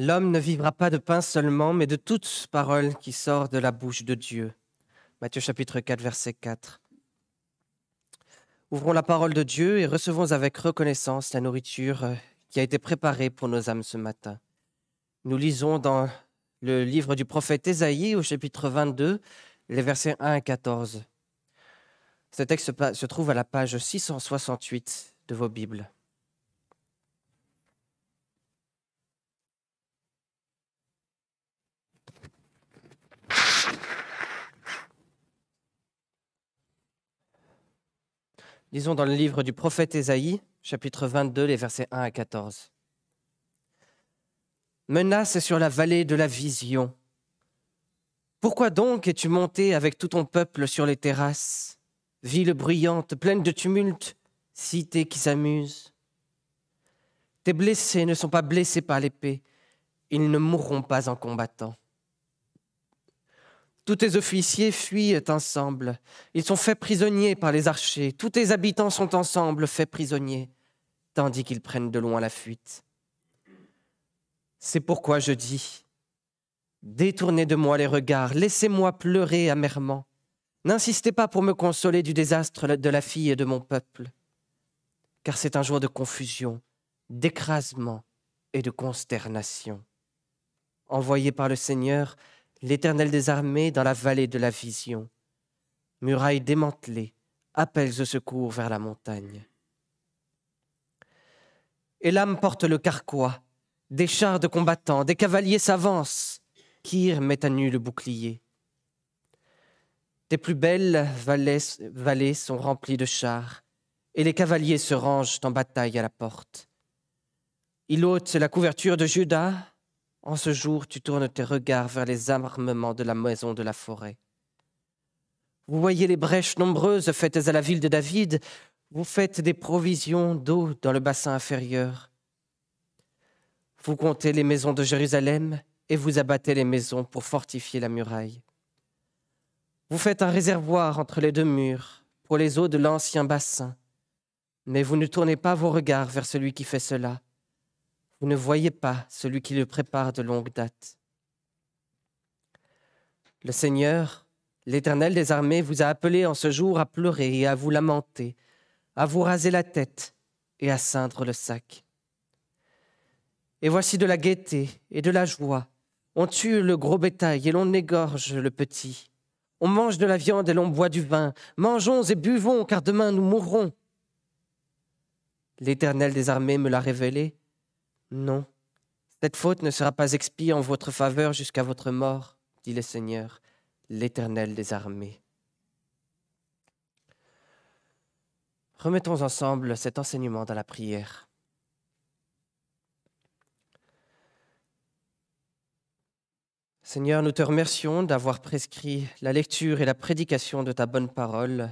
L'homme ne vivra pas de pain seulement, mais de toute parole qui sort de la bouche de Dieu. Matthieu chapitre 4, verset 4. Ouvrons la parole de Dieu et recevons avec reconnaissance la nourriture euh, qui a été préparée pour nos âmes ce matin. Nous lisons dans le livre du prophète Ésaïe au chapitre 22, les versets 1 à 14. Ce texte se trouve à la page 668 de vos Bibles. Disons dans le livre du prophète Ésaïe, chapitre 22, les versets 1 à 14. Menace sur la vallée de la vision. Pourquoi donc es-tu monté avec tout ton peuple sur les terrasses, ville bruyante, pleine de tumulte, cité qui s'amuse Tes blessés ne sont pas blessés par l'épée, ils ne mourront pas en combattant. Tous tes officiers fuient ensemble. Ils sont faits prisonniers par les archers. Tous tes habitants sont ensemble faits prisonniers, tandis qu'ils prennent de loin la fuite. C'est pourquoi je dis, détournez de moi les regards, laissez-moi pleurer amèrement. N'insistez pas pour me consoler du désastre de la fille et de mon peuple, car c'est un jour de confusion, d'écrasement et de consternation. Envoyé par le Seigneur, l'Éternel des armées dans la vallée de la vision. Murailles démantelées, appels au secours vers la montagne. Et l'âme porte le carquois, des chars de combattants, des cavaliers s'avancent. Kir met à nu le bouclier. Tes plus belles vallées, sont remplies de chars, et les cavaliers se rangent en bataille à la porte. Il ôte la couverture de Judas, en ce jour, tu tournes tes regards vers les armements de la maison de la forêt. Vous voyez les brèches nombreuses faites à la ville de David, vous faites des provisions d'eau dans le bassin inférieur. Vous comptez les maisons de Jérusalem et vous abattez les maisons pour fortifier la muraille. Vous faites un réservoir entre les deux murs pour les eaux de l'ancien bassin, mais vous ne tournez pas vos regards vers celui qui fait cela vous ne voyez pas celui qui le prépare de longue date. Le Seigneur, l'Éternel des armées, vous a appelé en ce jour à pleurer et à vous lamenter, à vous raser la tête et à ceindre le sac. Et voici de la gaieté et de la joie. On tue le gros bétail et l'on égorge le petit. On mange de la viande et l'on boit du vin. Mangeons et buvons, car demain nous mourrons. L'Éternel des armées me l'a révélé, non, cette faute ne sera pas expiée en votre faveur jusqu'à votre mort, dit le Seigneur, l'Éternel des armées. Remettons ensemble cet enseignement dans la prière. Seigneur, nous te remercions d'avoir prescrit la lecture et la prédication de ta bonne parole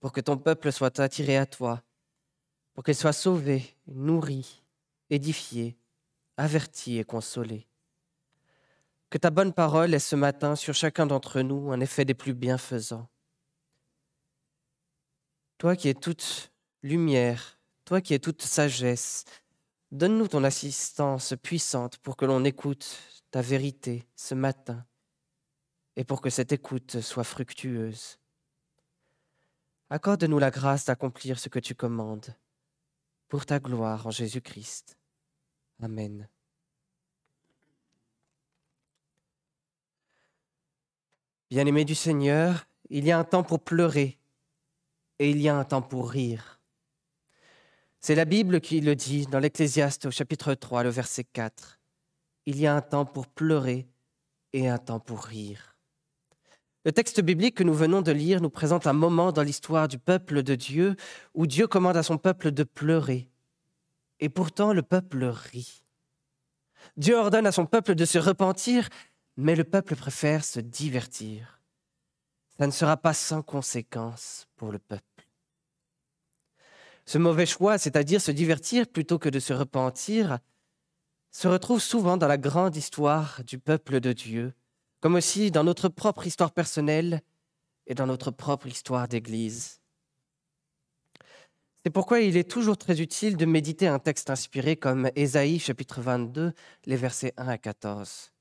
pour que ton peuple soit attiré à toi, pour qu'il soit sauvé, nourri, édifié, averti et consolé. Que ta bonne parole ait ce matin sur chacun d'entre nous un effet des plus bienfaisants. Toi qui es toute lumière, toi qui es toute sagesse, donne-nous ton assistance puissante pour que l'on écoute ta vérité ce matin et pour que cette écoute soit fructueuse. Accorde-nous la grâce d'accomplir ce que tu commandes, pour ta gloire en Jésus-Christ. Amen. Bien-aimé du Seigneur, il y a un temps pour pleurer et il y a un temps pour rire. C'est la Bible qui le dit dans l'Ecclésiaste au chapitre 3, le verset 4. Il y a un temps pour pleurer et un temps pour rire. Le texte biblique que nous venons de lire nous présente un moment dans l'histoire du peuple de Dieu où Dieu commande à son peuple de pleurer et pourtant le peuple rit. Dieu ordonne à son peuple de se repentir, mais le peuple préfère se divertir. Ça ne sera pas sans conséquence pour le peuple. Ce mauvais choix, c'est-à-dire se divertir plutôt que de se repentir, se retrouve souvent dans la grande histoire du peuple de Dieu, comme aussi dans notre propre histoire personnelle et dans notre propre histoire d'Église. C'est pourquoi il est toujours très utile de méditer un texte inspiré comme Ésaïe chapitre 22, les versets 1 à 14.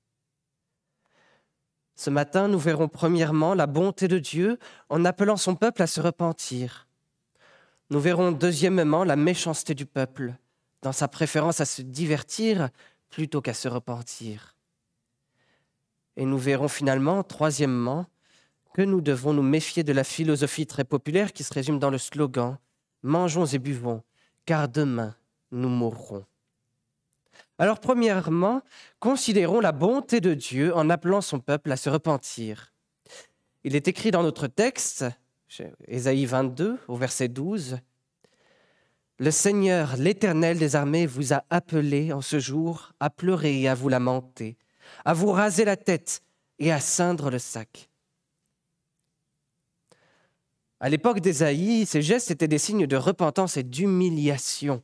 Ce matin, nous verrons premièrement la bonté de Dieu en appelant son peuple à se repentir. Nous verrons deuxièmement la méchanceté du peuple dans sa préférence à se divertir plutôt qu'à se repentir. Et nous verrons finalement, troisièmement, que nous devons nous méfier de la philosophie très populaire qui se résume dans le slogan Mangeons et buvons, car demain nous mourrons. Alors premièrement, considérons la bonté de Dieu en appelant son peuple à se repentir. Il est écrit dans notre texte, Ésaïe 22, au verset 12, Le Seigneur, l'Éternel des armées, vous a appelé en ce jour à pleurer et à vous lamenter, à vous raser la tête et à ceindre le sac. À l'époque d'Ésaïe, ces gestes étaient des signes de repentance et d'humiliation.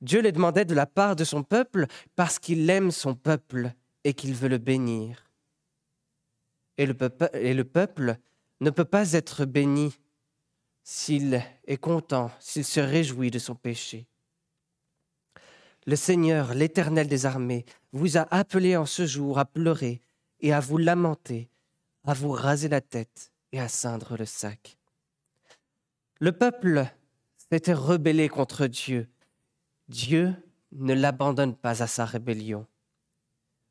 Dieu les demandait de la part de son peuple parce qu'il aime son peuple et qu'il veut le bénir. Et le, peuple, ne peut pas être béni s'il est content, s'il se réjouit de son péché. Le Seigneur, l'Éternel des armées, vous a appelé en ce jour à pleurer et à vous lamenter, à vous raser la tête et à ceindre le sac. Le peuple s'était rebellé contre Dieu. Dieu ne l'abandonne pas à sa rébellion.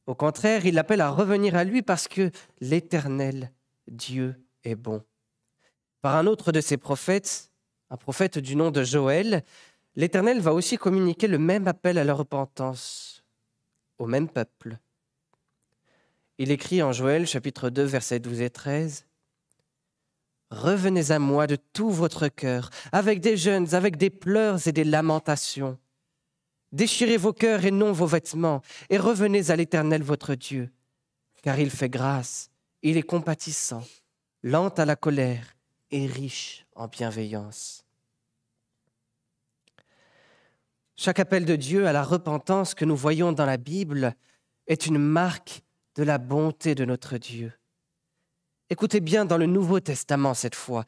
Au contraire, il l'appelle à revenir à lui parce que l'Éternel, Dieu, est bon. Par un autre de ses prophètes, un prophète du nom de Joël, l'Éternel va aussi communiquer le même appel à la repentance au même peuple. Il écrit en Joël chapitre 2 versets 12 et 13 Revenez à moi de tout votre cœur, avec des jeûnes, avec des pleurs et des lamentations. Déchirez vos cœurs et non vos vêtements, et revenez à l'Éternel votre Dieu, car il fait grâce, il est compatissant, lent à la colère et riche en bienveillance. Chaque appel de Dieu à la repentance que nous voyons dans la Bible est une marque de la bonté de notre Dieu. Écoutez bien dans le Nouveau Testament cette fois.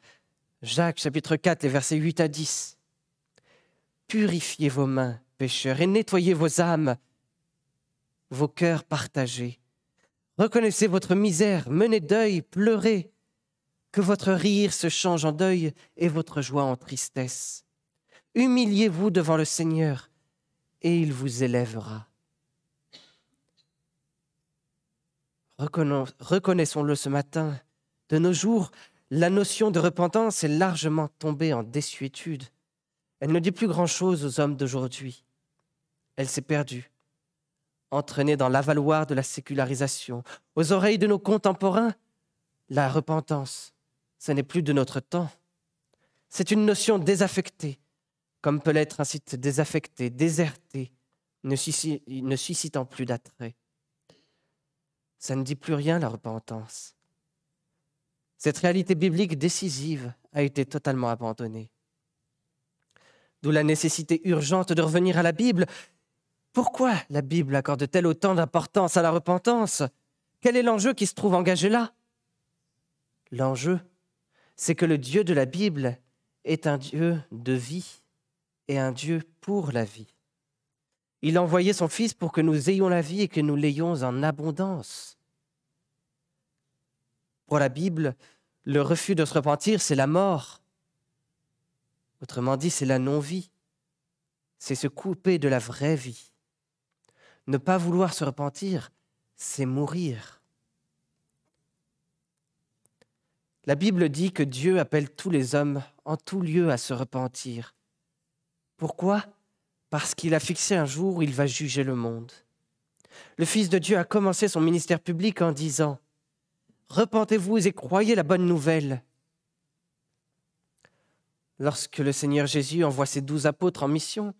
Jacques chapitre 4, les versets 8 à 10. Purifiez vos mains, pécheurs, et nettoyez vos âmes, vos cœurs partagés. Reconnaissez votre misère, menez deuil, pleurez. Que votre rire se change en deuil et votre joie en tristesse. Humiliez-vous devant le Seigneur, et il vous élèvera. Reconnaissons-le ce matin, de nos jours, la notion de repentance est largement tombée en désuétude. Elle ne dit plus grand-chose aux hommes d'aujourd'hui. Elle s'est perdue, entraînée dans l'avaloir de la sécularisation. Aux oreilles de nos contemporains, la repentance, ce n'est plus de notre temps. C'est une notion désaffectée, comme peut l'être un site désaffecté, déserté, ne suscitant plus d'attrait. Ça ne dit plus rien, la repentance. Cette réalité biblique décisive a été totalement abandonnée. D'où la nécessité urgente de revenir à la Bible. Pourquoi la Bible accorde-t-elle autant d'importance à la repentance? Quel est l'enjeu qui se trouve engagé là? L'enjeu, c'est que le Dieu de la Bible est un Dieu de vie et un Dieu pour la vie. Il a envoyé son Fils pour que nous ayons la vie et que nous l'ayons en abondance. Pour la Bible, le refus de se repentir, c'est la mort. Autrement dit, c'est la non-vie. C'est se couper de la vraie vie. Ne pas vouloir se repentir, c'est mourir. La Bible dit que Dieu appelle tous les hommes en tout lieu à se repentir. Pourquoi? Parce qu'il a fixé un jour où il va juger le monde. Le Fils de Dieu a commencé son ministère public en disant Repentez-vous et croyez la bonne nouvelle. Lorsque le Seigneur Jésus envoie ses douze apôtres en mission,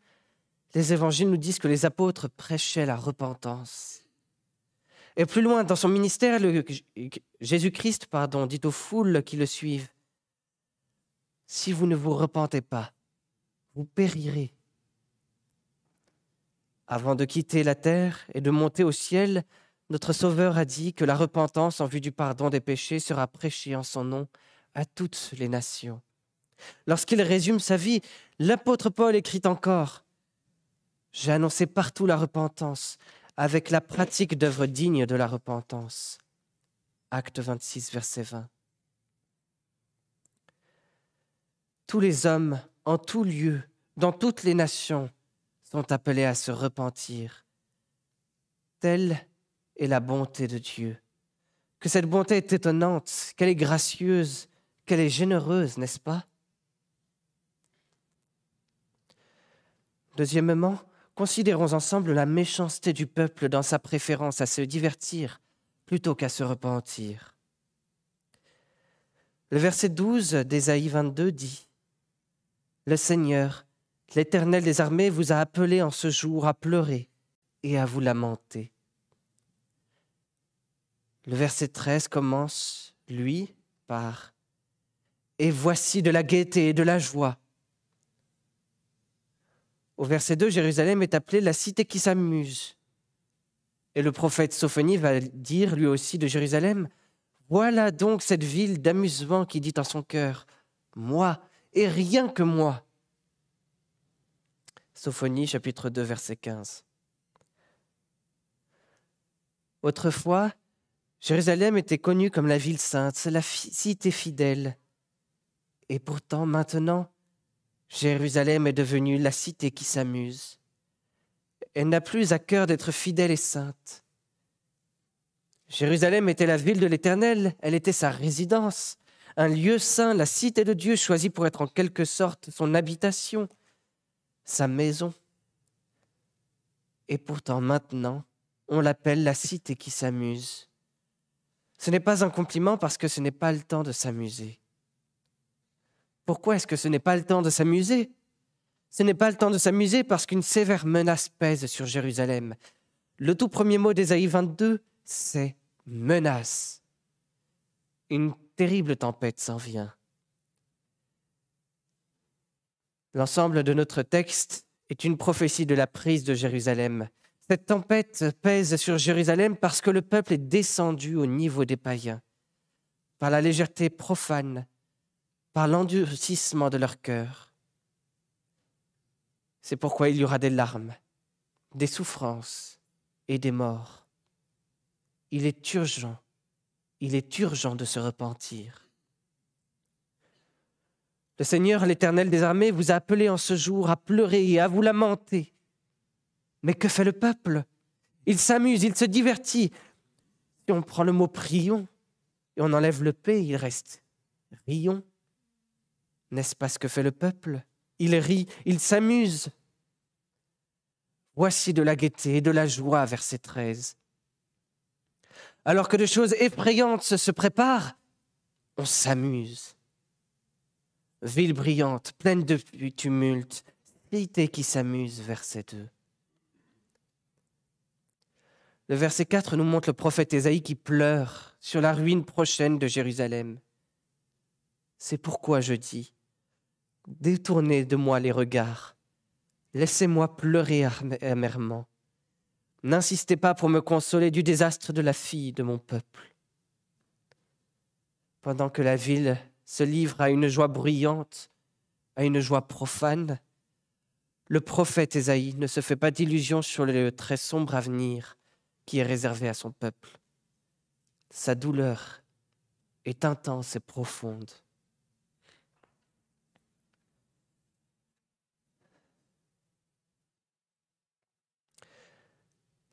les évangiles nous disent que les apôtres prêchaient la repentance. Et plus loin dans son ministère, Jésus-Christ pardon, dit aux foules qui le suivent, Si vous ne vous repentez pas, vous périrez. Avant de quitter la terre et de monter au ciel, notre Sauveur a dit que la repentance en vue du pardon des péchés sera prêchée en son nom à toutes les nations. Lorsqu'il résume sa vie, l'apôtre Paul écrit encore J'ai annoncé partout la repentance, avec la pratique d'œuvres dignes de la repentance. Acte 26, verset 20. Tous les hommes, en tout lieu, dans toutes les nations, sont appelés à se repentir. Telle est la bonté de Dieu. Que cette bonté est étonnante, qu'elle est gracieuse, qu'elle est généreuse, n'est-ce pas? Deuxièmement, considérons ensemble la méchanceté du peuple dans sa préférence à se divertir plutôt qu'à se repentir. Le verset 12 d'Ésaïe 22 dit Le Seigneur, l'Éternel des armées, vous a appelé en ce jour à pleurer et à vous lamenter. Le verset 13 commence, lui, par Et voici de la gaieté et de la joie au verset 2, Jérusalem est appelée la cité qui s'amuse. Et le prophète Sophonie va dire lui aussi de Jérusalem, Voilà donc cette ville d'amusement qui dit en son cœur, Moi et rien que moi. Sophonie chapitre 2 verset 15. Autrefois, Jérusalem était connue comme la ville sainte, la cité fidèle. Et pourtant maintenant, Jérusalem est devenue la cité qui s'amuse. Elle n'a plus à cœur d'être fidèle et sainte. Jérusalem était la ville de l'Éternel, elle était sa résidence, un lieu saint, la cité de Dieu choisie pour être en quelque sorte son habitation, sa maison. Et pourtant maintenant, on l'appelle la cité qui s'amuse. Ce n'est pas un compliment parce que ce n'est pas le temps de s'amuser. Pourquoi est-ce que ce n'est pas le temps de s'amuser? Ce n'est pas le temps de s'amuser parce qu'une sévère menace pèse sur Jérusalem. Le tout premier mot d'Ésaïe 22, c'est menace. Une terrible tempête s'en vient. L'ensemble de notre texte est une prophétie de la prise de Jérusalem. Cette tempête pèse sur Jérusalem parce que le peuple est descendu au niveau des païens, par la légèreté profane par l'endurcissement de leur cœur. C'est pourquoi il y aura des larmes, des souffrances et des morts. Il est urgent, il est urgent de se repentir. Le Seigneur, l'Éternel des armées, vous a appelé en ce jour à pleurer et à vous lamenter. Mais que fait le peuple? Il s'amuse, il se divertit. Si on prend le mot prions et on enlève le P, il reste rions. N'est-ce pas ce que fait le peuple? Il rit, il s'amuse. Voici de la gaieté et de la joie, verset 13. Alors que de choses effrayantes se préparent, on s'amuse. Ville brillante, pleine de tumulte, cité qui s'amuse, verset 2. Le verset 4 nous montre le prophète Ésaïe qui pleure sur la ruine prochaine de Jérusalem. C'est pourquoi je dis, Détournez de moi les regards. Laissez-moi pleurer amèrement. N'insistez pas pour me consoler du désastre de la fille de mon peuple. Pendant que la ville se livre à une joie bruyante, à une joie profane, le prophète Ésaïe ne se fait pas d'illusions sur le très sombre avenir qui est réservé à son peuple. Sa douleur est intense et profonde.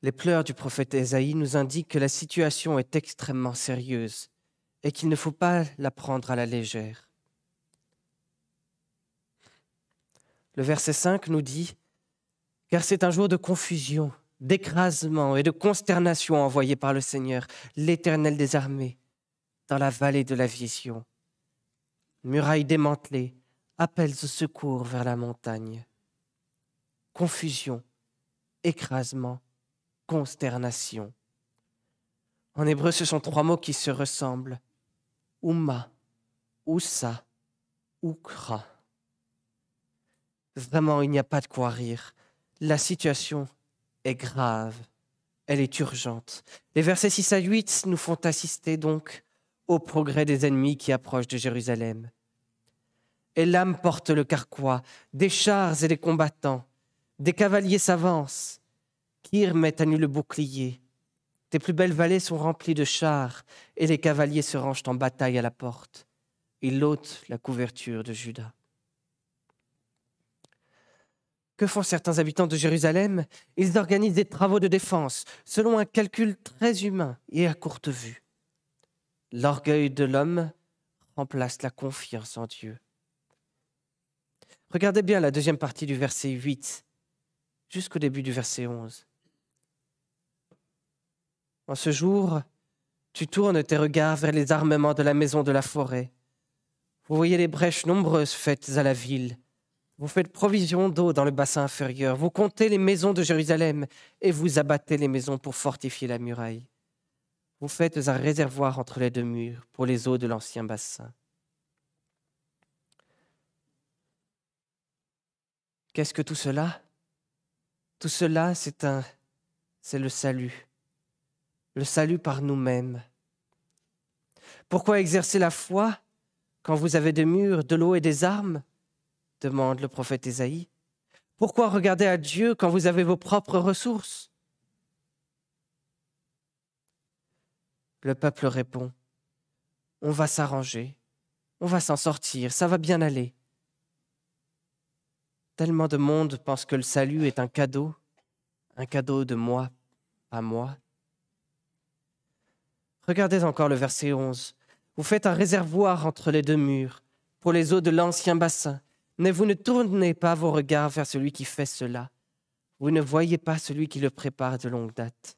Les pleurs du prophète Ésaïe nous indiquent que la situation est extrêmement sérieuse et qu'il ne faut pas la prendre à la légère. Le verset 5 nous dit Car c'est un jour de confusion, d'écrasement et de consternation envoyé par le Seigneur, l'Éternel des armées, dans la vallée de la vision. Murailles démantelées, appels au secours vers la montagne. Confusion, écrasement consternation. En hébreu, ce sont trois mots qui se ressemblent. Ouma, Oussa, Oukra. Vraiment, il n'y a pas de quoi rire. La situation est grave. Elle est urgente. Les versets 6 à 8 nous font assister donc au progrès des ennemis qui approchent de Jérusalem. et l'âme porte le carquois, des chars et des combattants, des cavaliers s'avancent, Kyr met à nu le bouclier. Tes plus belles vallées sont remplies de chars, et les cavaliers se rangent en bataille à la porte. Ils ôtent la couverture de Judas. Que font certains habitants de Jérusalem? Ils organisent des travaux de défense selon un calcul très humain et à courte vue. L'orgueil de l'homme remplace la confiance en Dieu. Regardez bien la deuxième partie du verset 8 jusqu'au début du verset 11. En ce jour, tu tournes tes regards vers les armements de la maison de la forêt. Vous voyez les brèches nombreuses faites à la ville. Vous faites provision d'eau dans le bassin inférieur. Vous comptez les maisons de Jérusalem et vous abattez les maisons pour fortifier la muraille. Vous faites un réservoir entre les deux murs pour les eaux de l'ancien bassin. Qu'est-ce que tout cela? Tout cela, c'est un c'est le salut. Le salut par nous-mêmes. Pourquoi exercer la foi quand vous avez des murs, de l'eau et des armes? Demande le prophète Ésaïe. Pourquoi regarder à Dieu quand vous avez vos propres ressources? Le peuple répond, On va s'arranger, on va s'en sortir, ça va bien aller. Tellement de monde pense que le salut est un cadeau, un cadeau de moi, à moi. Regardez encore le verset 11. Vous faites un réservoir entre les deux murs pour les eaux de l'ancien bassin, mais vous ne tournez pas vos regards vers celui qui fait cela. Vous ne voyez pas celui qui le prépare de longue date.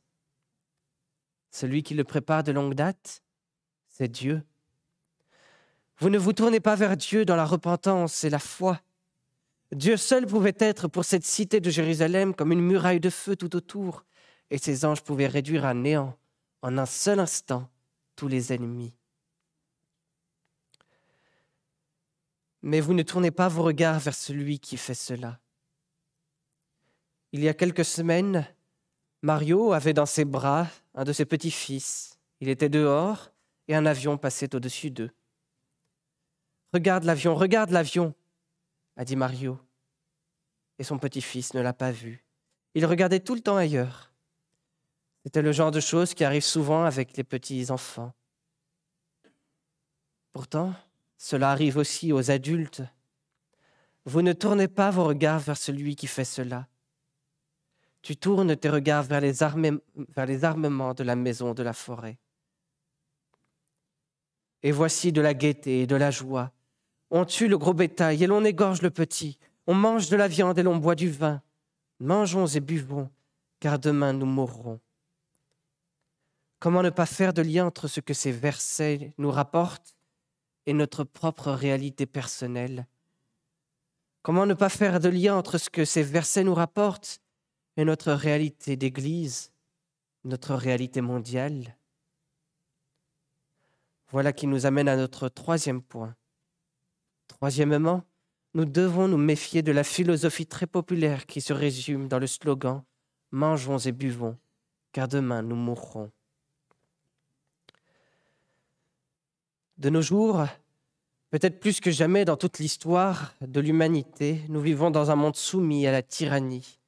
Celui qui le prépare de longue date, c'est Dieu. Vous ne vous tournez pas vers Dieu dans la repentance et la foi. Dieu seul pouvait être pour cette cité de Jérusalem comme une muraille de feu tout autour, et ses anges pouvaient réduire à néant en un seul instant tous les ennemis. Mais vous ne tournez pas vos regards vers celui qui fait cela. Il y a quelques semaines, Mario avait dans ses bras un de ses petits-fils. Il était dehors et un avion passait au-dessus d'eux. Regarde l'avion, regarde l'avion, a dit Mario. Et son petit-fils ne l'a pas vu. Il regardait tout le temps ailleurs. C'était le genre de choses qui arrivent souvent avec les petits enfants. Pourtant, cela arrive aussi aux adultes. Vous ne tournez pas vos regards vers celui qui fait cela. Tu tournes tes regards vers les, armements de la maison de la forêt. Et voici de la gaieté et de la joie, on tue le gros bétail et l'on égorge le petit. On mange de la viande et l'on boit du vin. Mangeons et buvons, car demain nous mourrons. Comment ne pas faire de lien entre ce que ces versets nous rapportent et notre propre réalité personnelle Comment ne pas faire de lien entre ce que ces versets nous rapportent et notre réalité d'Église, notre réalité mondiale? Voilà qui nous amène à notre troisième point. Troisièmement, nous devons nous méfier de la philosophie très populaire qui se résume dans le slogan Mangeons et buvons, car demain nous mourrons. De nos jours, peut-être plus que jamais dans toute l'histoire de l'humanité, nous vivons dans un monde soumis à la tyrannie,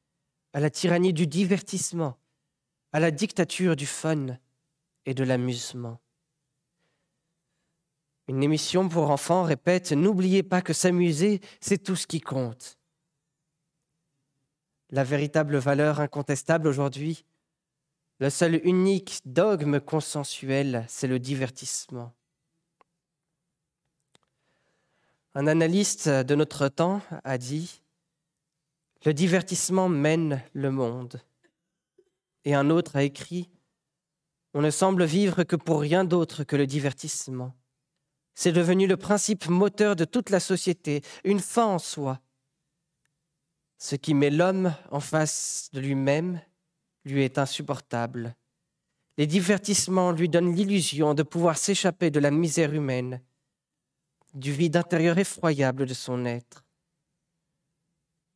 à la tyrannie du divertissement, à la dictature du fun et de l'amusement. Une émission pour enfants répète N'oubliez pas que s'amuser, c'est tout ce qui compte. La véritable valeur incontestable aujourd'hui, le seul unique dogme consensuel, c'est le divertissement. Un analyste de notre temps a dit Le divertissement mène le monde. Et un autre a écrit On ne semble vivre que pour rien d'autre que le divertissement. C'est devenu le principe moteur de toute la société, une fin en soi. Ce qui met l'homme en face de lui-même lui est insupportable. Les divertissements lui donnent l'illusion de pouvoir s'échapper de la misère humaine, du vide intérieur effroyable de son être.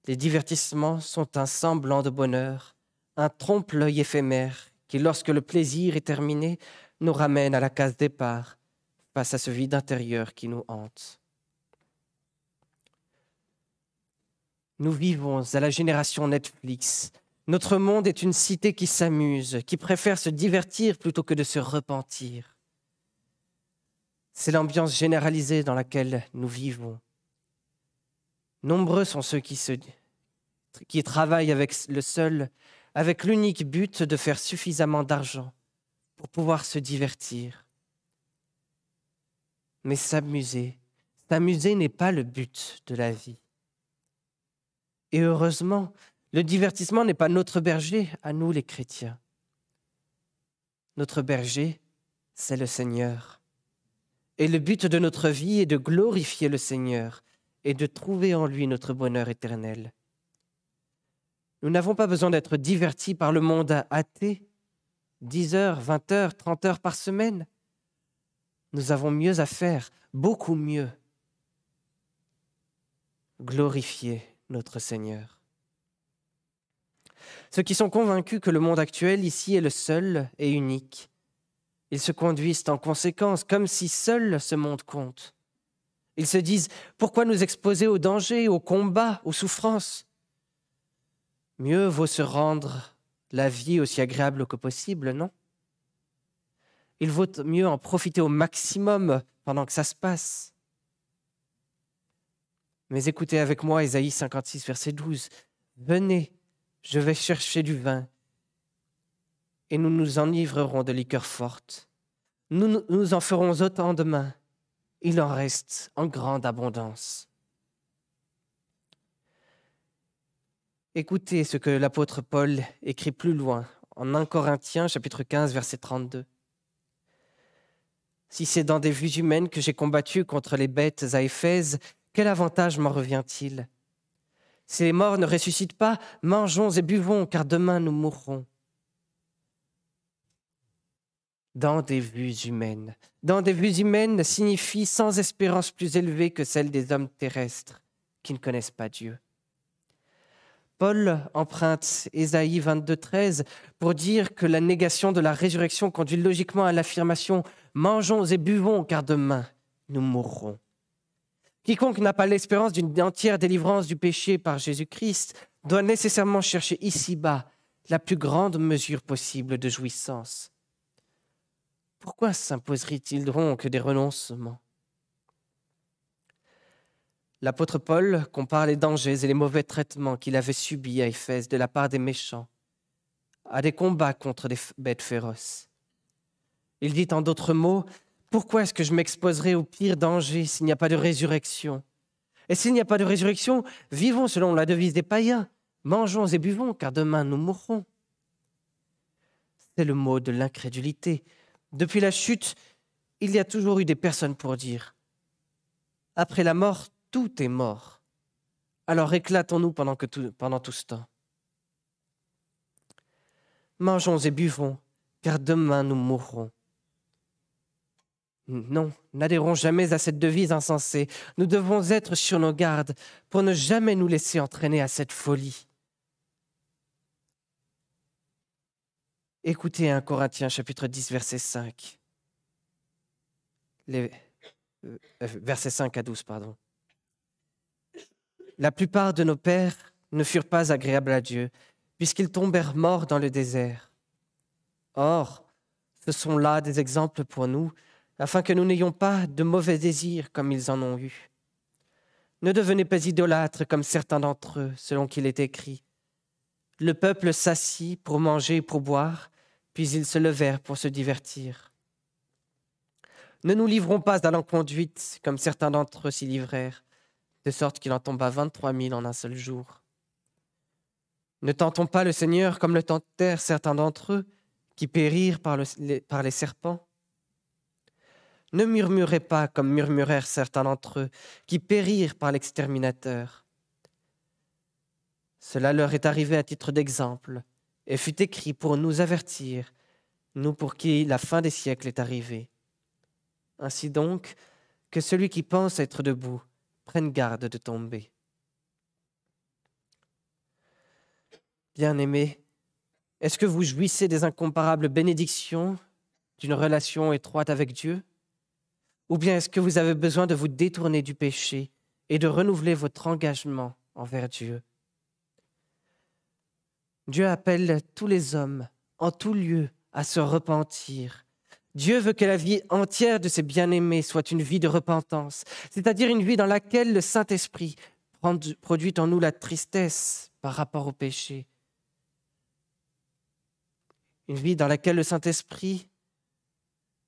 Les divertissements sont un semblant de bonheur, un trompe-l'œil éphémère qui, lorsque le plaisir est terminé, nous ramène à la case départ face à ce vide intérieur qui nous hante. Nous vivons à la génération Netflix. Notre monde est une cité qui s'amuse, qui préfère se divertir plutôt que de se repentir. C'est l'ambiance généralisée dans laquelle nous vivons. Nombreux sont ceux qui, travaillent avec le seul, avec l'unique but de faire suffisamment d'argent pour pouvoir se divertir. Mais s'amuser, s'amuser n'est pas le but de la vie. Et heureusement, le divertissement n'est pas notre berger, à nous les chrétiens. Notre berger, c'est le Seigneur. Et le but de notre vie est de glorifier le Seigneur et de trouver en lui notre bonheur éternel. Nous n'avons pas besoin d'être divertis par le monde athée, 10 heures, 20 heures, 30 heures par semaine. Nous avons mieux à faire, beaucoup mieux. Glorifier notre Seigneur. Ceux qui sont convaincus que le monde actuel ici est le seul et unique, ils se conduisent en conséquence, comme si seul ce monde compte. Ils se disent, pourquoi nous exposer aux dangers, aux combats, aux souffrances? Mieux vaut se rendre la vie aussi agréable que possible, non? Il vaut mieux en profiter au maximum pendant que ça se passe. Mais écoutez avec moi Ésaïe 56, verset 12. Venez, je vais chercher du vin, et nous nous enivrerons de liqueurs fortes. Nous nous en ferons autant demain. Il en reste en grande abondance. Écoutez ce que l'apôtre Paul écrit plus loin, en 1 Corinthiens chapitre 15, verset 32. Si c'est dans des vues humaines que j'ai combattu contre les bêtes à Éphèse, quel avantage m'en revient-il? Si les morts ne ressuscitent pas, mangeons et buvons, car demain nous mourrons. Dans des vues humaines. Dans des vues humaines signifie sans espérance plus élevée que celle des hommes terrestres qui ne connaissent pas Dieu. Paul emprunte Ésaïe 22.13 pour dire que la négation de la résurrection conduit logiquement à l'affirmation Mangeons et buvons, car demain nous mourrons. Quiconque n'a pas l'espérance d'une entière délivrance du péché par Jésus-Christ doit nécessairement chercher ici-bas la plus grande mesure possible de jouissance. Pourquoi s'imposerait-il donc des renoncements? L'apôtre Paul compare les dangers et les mauvais traitements qu'il avait subis à Éphèse de la part des méchants à des combats contre des bêtes féroces. Il dit en d'autres mots, pourquoi est-ce que je m'exposerai au pire danger s'il n'y a pas de résurrection? Et s'il n'y a pas de résurrection, vivons selon la devise des païens, mangeons et buvons, car demain nous mourrons. C'est le mot de l'incrédulité. Depuis la chute, il y a toujours eu des personnes pour dire, après la mort, tout est mort. Alors éclatons-nous pendant, pendant tout ce temps. Mangeons et buvons, car demain nous mourrons. Non, n'adhérons jamais à cette devise insensée. Nous devons être sur nos gardes pour ne jamais nous laisser entraîner à cette folie. Écoutez 1 Corinthiens chapitre 10 verset 5. Les, euh, versets 5 à 12, pardon. La plupart de nos pères ne furent pas agréables à Dieu, puisqu'ils tombèrent morts dans le désert. Or, ce sont là des exemples pour nous, afin que nous n'ayons pas de mauvais désirs comme ils en ont eu. Ne devenez pas idolâtres comme certains d'entre eux, selon qu'il est écrit. Le peuple s'assit pour manger et pour boire, puis ils se levèrent pour se divertir. Ne nous livrons pas à l'enconduite comme certains d'entre eux s'y livrèrent de sorte qu'il en tomba vingt-trois mille en un seul jour. Ne tentons pas le Seigneur comme le tentèrent certains d'entre eux, qui périrent par, les, par les serpents. Ne murmurez pas comme murmurèrent certains d'entre eux, qui périrent par l'exterminateur. Cela leur est arrivé à titre d'exemple, et fut écrit pour nous avertir, nous pour qui la fin des siècles est arrivée. Ainsi donc, que celui qui pense être debout prenne garde de tomber. Bien-aimés, est-ce que vous jouissez des incomparables bénédictions d'une relation étroite avec Dieu? Ou bien est-ce que vous avez besoin de vous détourner du péché et de renouveler votre engagement envers Dieu? Dieu appelle tous les hommes, en tout lieu, à se repentir. Dieu veut que la vie entière de ses bien-aimés soit une vie de repentance, c'est-à-dire une vie dans laquelle le Saint-Esprit produit en nous la tristesse par rapport au péché. Une vie dans laquelle le Saint-Esprit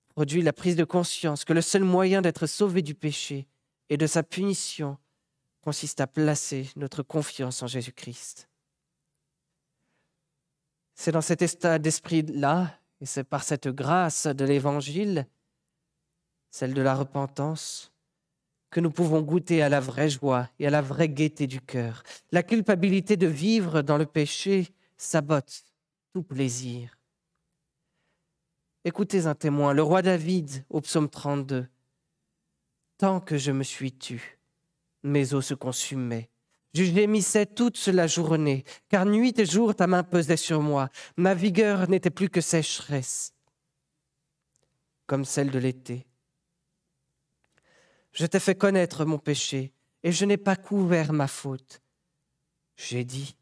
produit la prise de conscience que le seul moyen d'être sauvé du péché et de sa punition consiste à placer notre confiance en Jésus-Christ. C'est dans cet état d'esprit-là, et c'est par cette grâce de l'Évangile, celle de la repentance, que nous pouvons goûter à la vraie joie et à la vraie gaieté du cœur. La culpabilité de vivre dans le péché sabote tout plaisir. Écoutez un témoin, le roi David au psaume 32. Tant que je me suis tu, mes os se consumaient. Je gémissais toute la journée, car nuit et jour ta main pesait sur moi. Ma vigueur n'était plus que sécheresse, comme celle de l'été. Je t'ai fait connaître mon péché, et je n'ai pas couvert ma faute. J'ai dit,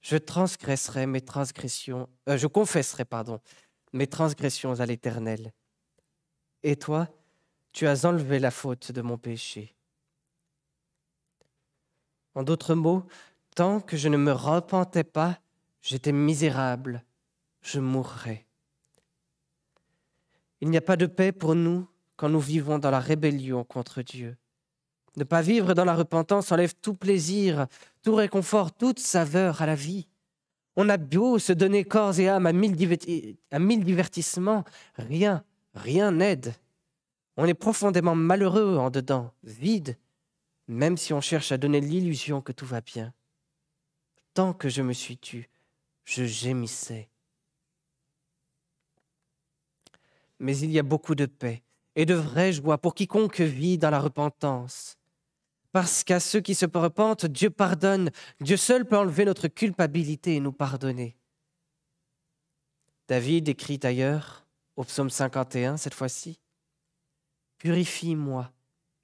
je transgresserai mes transgressions, euh, je confesserai, pardon, mes transgressions à l'Éternel. Et toi, tu as enlevé la faute de mon péché. En d'autres mots, tant que je ne me repentais pas, j'étais misérable, je mourrais. Il n'y a pas de paix pour nous quand nous vivons dans la rébellion contre Dieu. Ne pas vivre dans la repentance enlève tout plaisir, tout réconfort, toute saveur à la vie. On a beau se donner corps et âme à mille, divertissements, rien, rien n'aide. On est profondément malheureux en dedans, vide, même si on cherche à donner l'illusion que tout va bien. Tant que je me suis tu, je gémissais. Mais il y a beaucoup de paix et de vraie joie pour quiconque vit dans la repentance. Parce qu'à ceux qui se repentent, Dieu pardonne. Dieu seul peut enlever notre culpabilité et nous pardonner. David écrit ailleurs, au psaume 51 cette fois-ci, Purifie-moi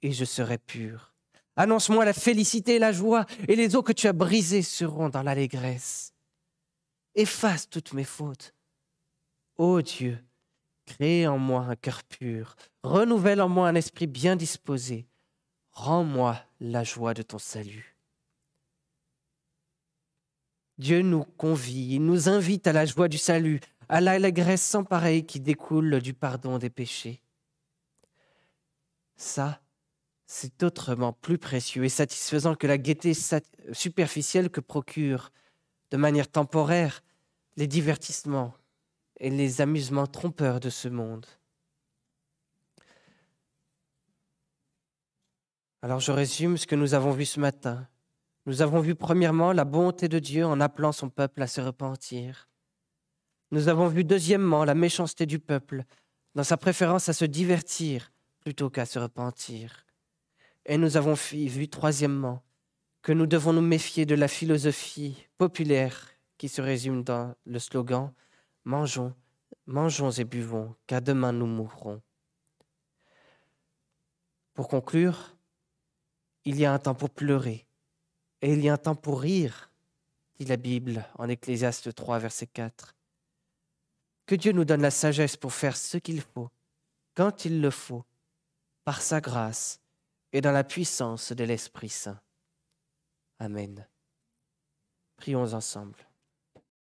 et je serai pur. Annonce-moi la félicité et la joie, et les eaux que tu as brisées seront dans l'allégresse. Efface toutes mes fautes. Ô Dieu, crée en moi un cœur pur, renouvelle en moi un esprit bien disposé, rends-moi la joie de ton salut. Dieu nous convie, il nous invite à la joie du salut, à l'allégresse sans pareil qui découle du pardon des péchés. Ça, c'est autrement plus précieux et satisfaisant que la gaieté superficielle que procurent, de manière temporaire, les divertissements et les amusements trompeurs de ce monde. Alors je résume ce que nous avons vu ce matin. Nous avons vu premièrement la bonté de Dieu en appelant son peuple à se repentir. Nous avons vu deuxièmement la méchanceté du peuple dans sa préférence à se divertir plutôt qu'à se repentir. Et nous avons vu, troisièmement, que nous devons nous méfier de la philosophie populaire qui se résume dans le slogan Mangeons, mangeons et buvons, car demain nous mourrons. Pour conclure, il y a un temps pour pleurer et il y a un temps pour rire, dit la Bible en Ecclésiaste 3, verset 4. Que Dieu nous donne la sagesse pour faire ce qu'il faut, quand il le faut, par sa grâce et dans la puissance de l'Esprit Saint. Amen. Prions ensemble.